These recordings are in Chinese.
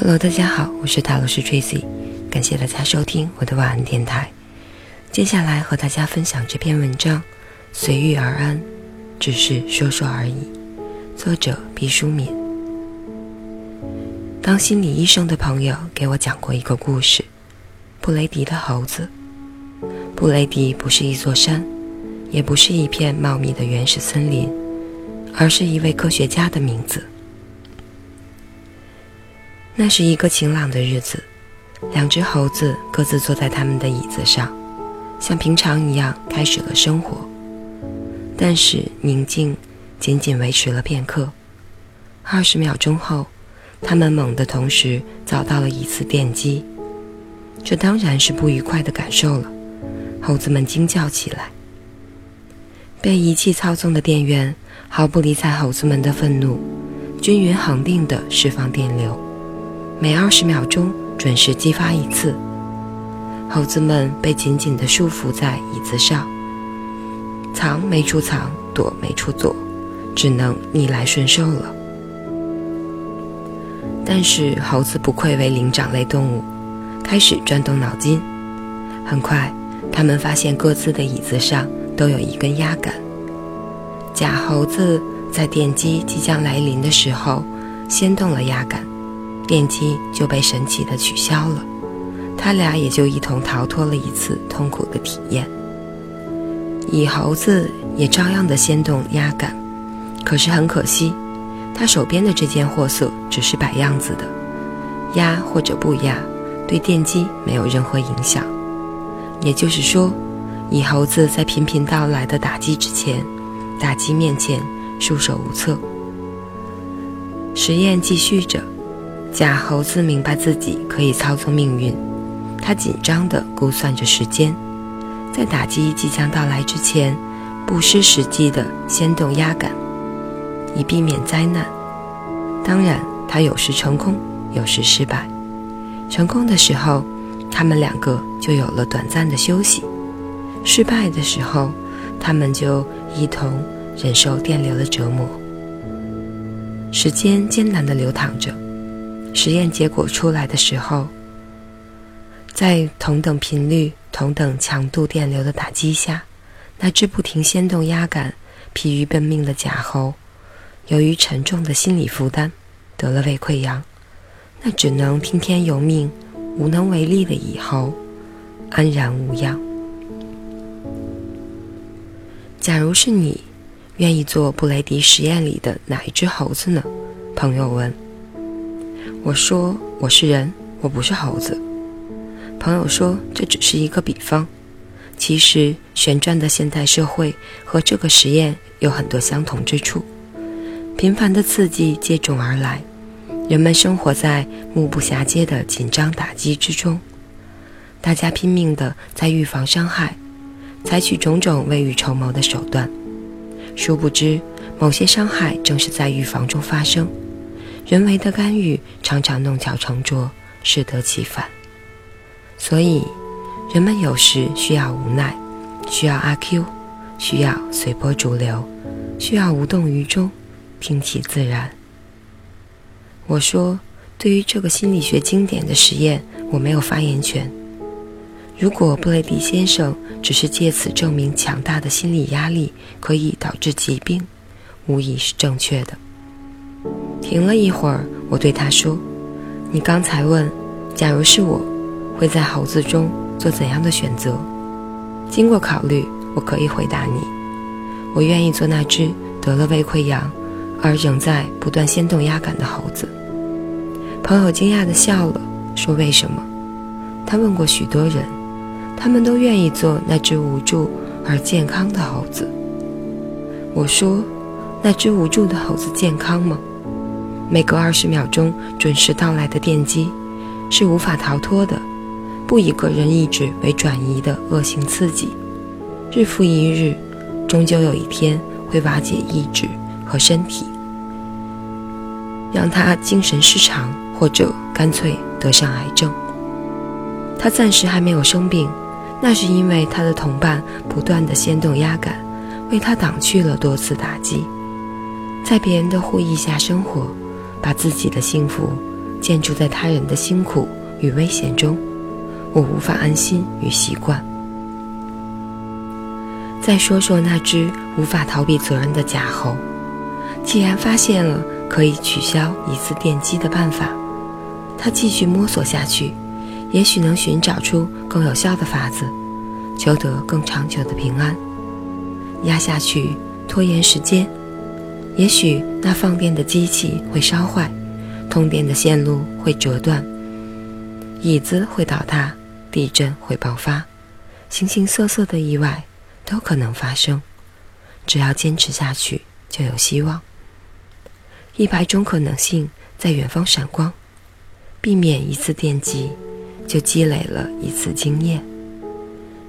Hello，大家好，我是塔罗斯 Tracy，感谢大家收听我的晚安电台。接下来和大家分享这篇文章：随遇而安，只是说说而已。作者毕淑敏。当心理医生的朋友给我讲过一个故事：布雷迪的猴子。布雷迪不是一座山，也不是一片茂密的原始森林，而是一位科学家的名字。那是一个晴朗的日子，两只猴子各自坐在他们的椅子上，像平常一样开始了生活。但是宁静仅仅维持了片刻。二十秒钟后，他们猛地同时遭到了一次电击，这当然是不愉快的感受了。猴子们惊叫起来。被仪器操纵的电源毫不理睬猴子们的愤怒，均匀恒定地释放电流。每二十秒钟准时激发一次，猴子们被紧紧地束缚在椅子上，藏没处藏，躲没处躲，只能逆来顺受了。但是猴子不愧为灵长类动物，开始转动脑筋。很快，他们发现各自的椅子上都有一根压杆。假猴子在电击即将来临的时候，先动了压杆。电击就被神奇的取消了，他俩也就一同逃脱了一次痛苦的体验。蚁猴子也照样的先动压杆，可是很可惜，他手边的这件货色只是摆样子的，压或者不压，对电击没有任何影响。也就是说，蚁猴子在频频到来的打击之前，打击面前束手无策。实验继续着。假猴子明白自己可以操纵命运，他紧张地估算着时间，在打击即将到来之前，不失时机地先动压杆，以避免灾难。当然，他有时成功，有时失败。成功的时候，他们两个就有了短暂的休息；失败的时候，他们就一同忍受电流的折磨。时间艰难地流淌着。实验结果出来的时候，在同等频率、同等强度电流的打击下，那只不停掀动压杆、疲于奔命的假猴，由于沉重的心理负担，得了胃溃疡；那只能听天由命、无能为力的蚁猴，安然无恙。假如是你，愿意做布雷迪实验里的哪一只猴子呢？朋友问。我说我是人，我不是猴子。朋友说这只是一个比方。其实旋转的现代社会和这个实验有很多相同之处。频繁的刺激接踵而来，人们生活在目不暇接的紧张打击之中。大家拼命的在预防伤害，采取种种未雨绸缪的手段。殊不知，某些伤害正是在预防中发生。人为的干预常常弄巧成拙，适得其反。所以，人们有时需要无奈，需要阿 Q，需要随波逐流，需要无动于衷，听其自然。我说，对于这个心理学经典的实验，我没有发言权。如果布雷迪先生只是借此证明强大的心理压力可以导致疾病，无疑是正确的。停了一会儿，我对他说：“你刚才问，假如是我，会在猴子中做怎样的选择？经过考虑，我可以回答你，我愿意做那只得了胃溃疡而仍在不断掀动压杆的猴子。”朋友惊讶地笑了，说：“为什么？”他问过许多人，他们都愿意做那只无助而健康的猴子。我说：“那只无助的猴子健康吗？”每隔二十秒钟准时到来的电击，是无法逃脱的，不以个人意志为转移的恶性刺激，日复一日，终究有一天会瓦解意志和身体，让他精神失常，或者干脆得上癌症。他暂时还没有生病，那是因为他的同伴不断的掀动压杆，为他挡去了多次打击，在别人的护翼下生活。把自己的幸福建筑在他人的辛苦与危险中，我无法安心与习惯。再说说那只无法逃避责任的假猴，既然发现了可以取消一次电击的办法，他继续摸索下去，也许能寻找出更有效的法子，求得更长久的平安。压下去，拖延时间。也许那放电的机器会烧坏，通电的线路会折断，椅子会倒塌，地震会爆发，形形色色的意外都可能发生。只要坚持下去，就有希望。一百种可能性在远方闪光，避免一次电击，就积累了一次经验。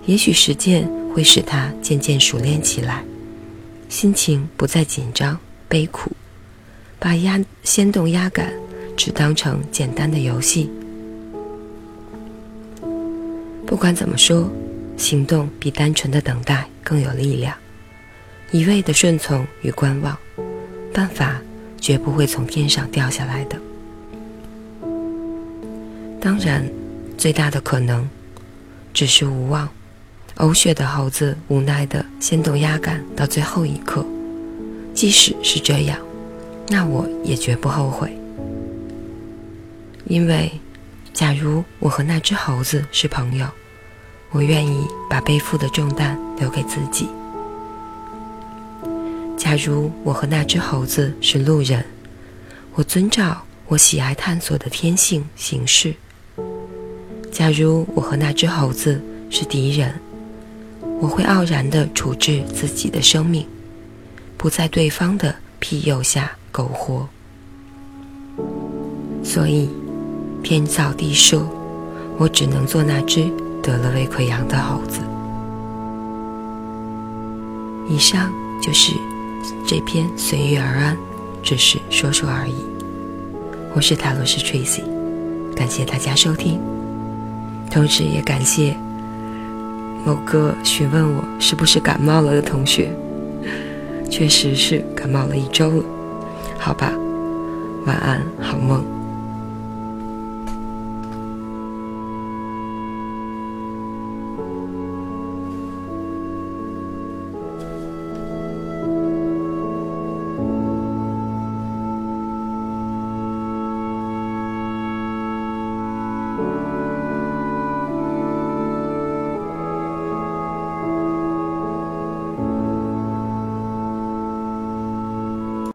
也许实践会使他渐渐熟练起来，心情不再紧张。悲苦，把压先动压杆只当成简单的游戏。不管怎么说，行动比单纯的等待更有力量。一味的顺从与观望，办法绝不会从天上掉下来的。当然，最大的可能只是无望。呕血的猴子无奈的先动压杆到最后一刻。即使是这样，那我也绝不后悔，因为，假如我和那只猴子是朋友，我愿意把背负的重担留给自己；假如我和那只猴子是路人，我遵照我喜爱探索的天性行事；假如我和那只猴子是敌人，我会傲然地处置自己的生命。不在对方的庇佑下苟活，所以天造地设，我只能做那只得了胃溃疡的猴子。以上就是这篇随遇而安，只是说说而已。我是塔罗斯 Tracy，感谢大家收听，同时也感谢某个询问我是不是感冒了的同学。确实是感冒了一周了，好吧，晚安，好梦。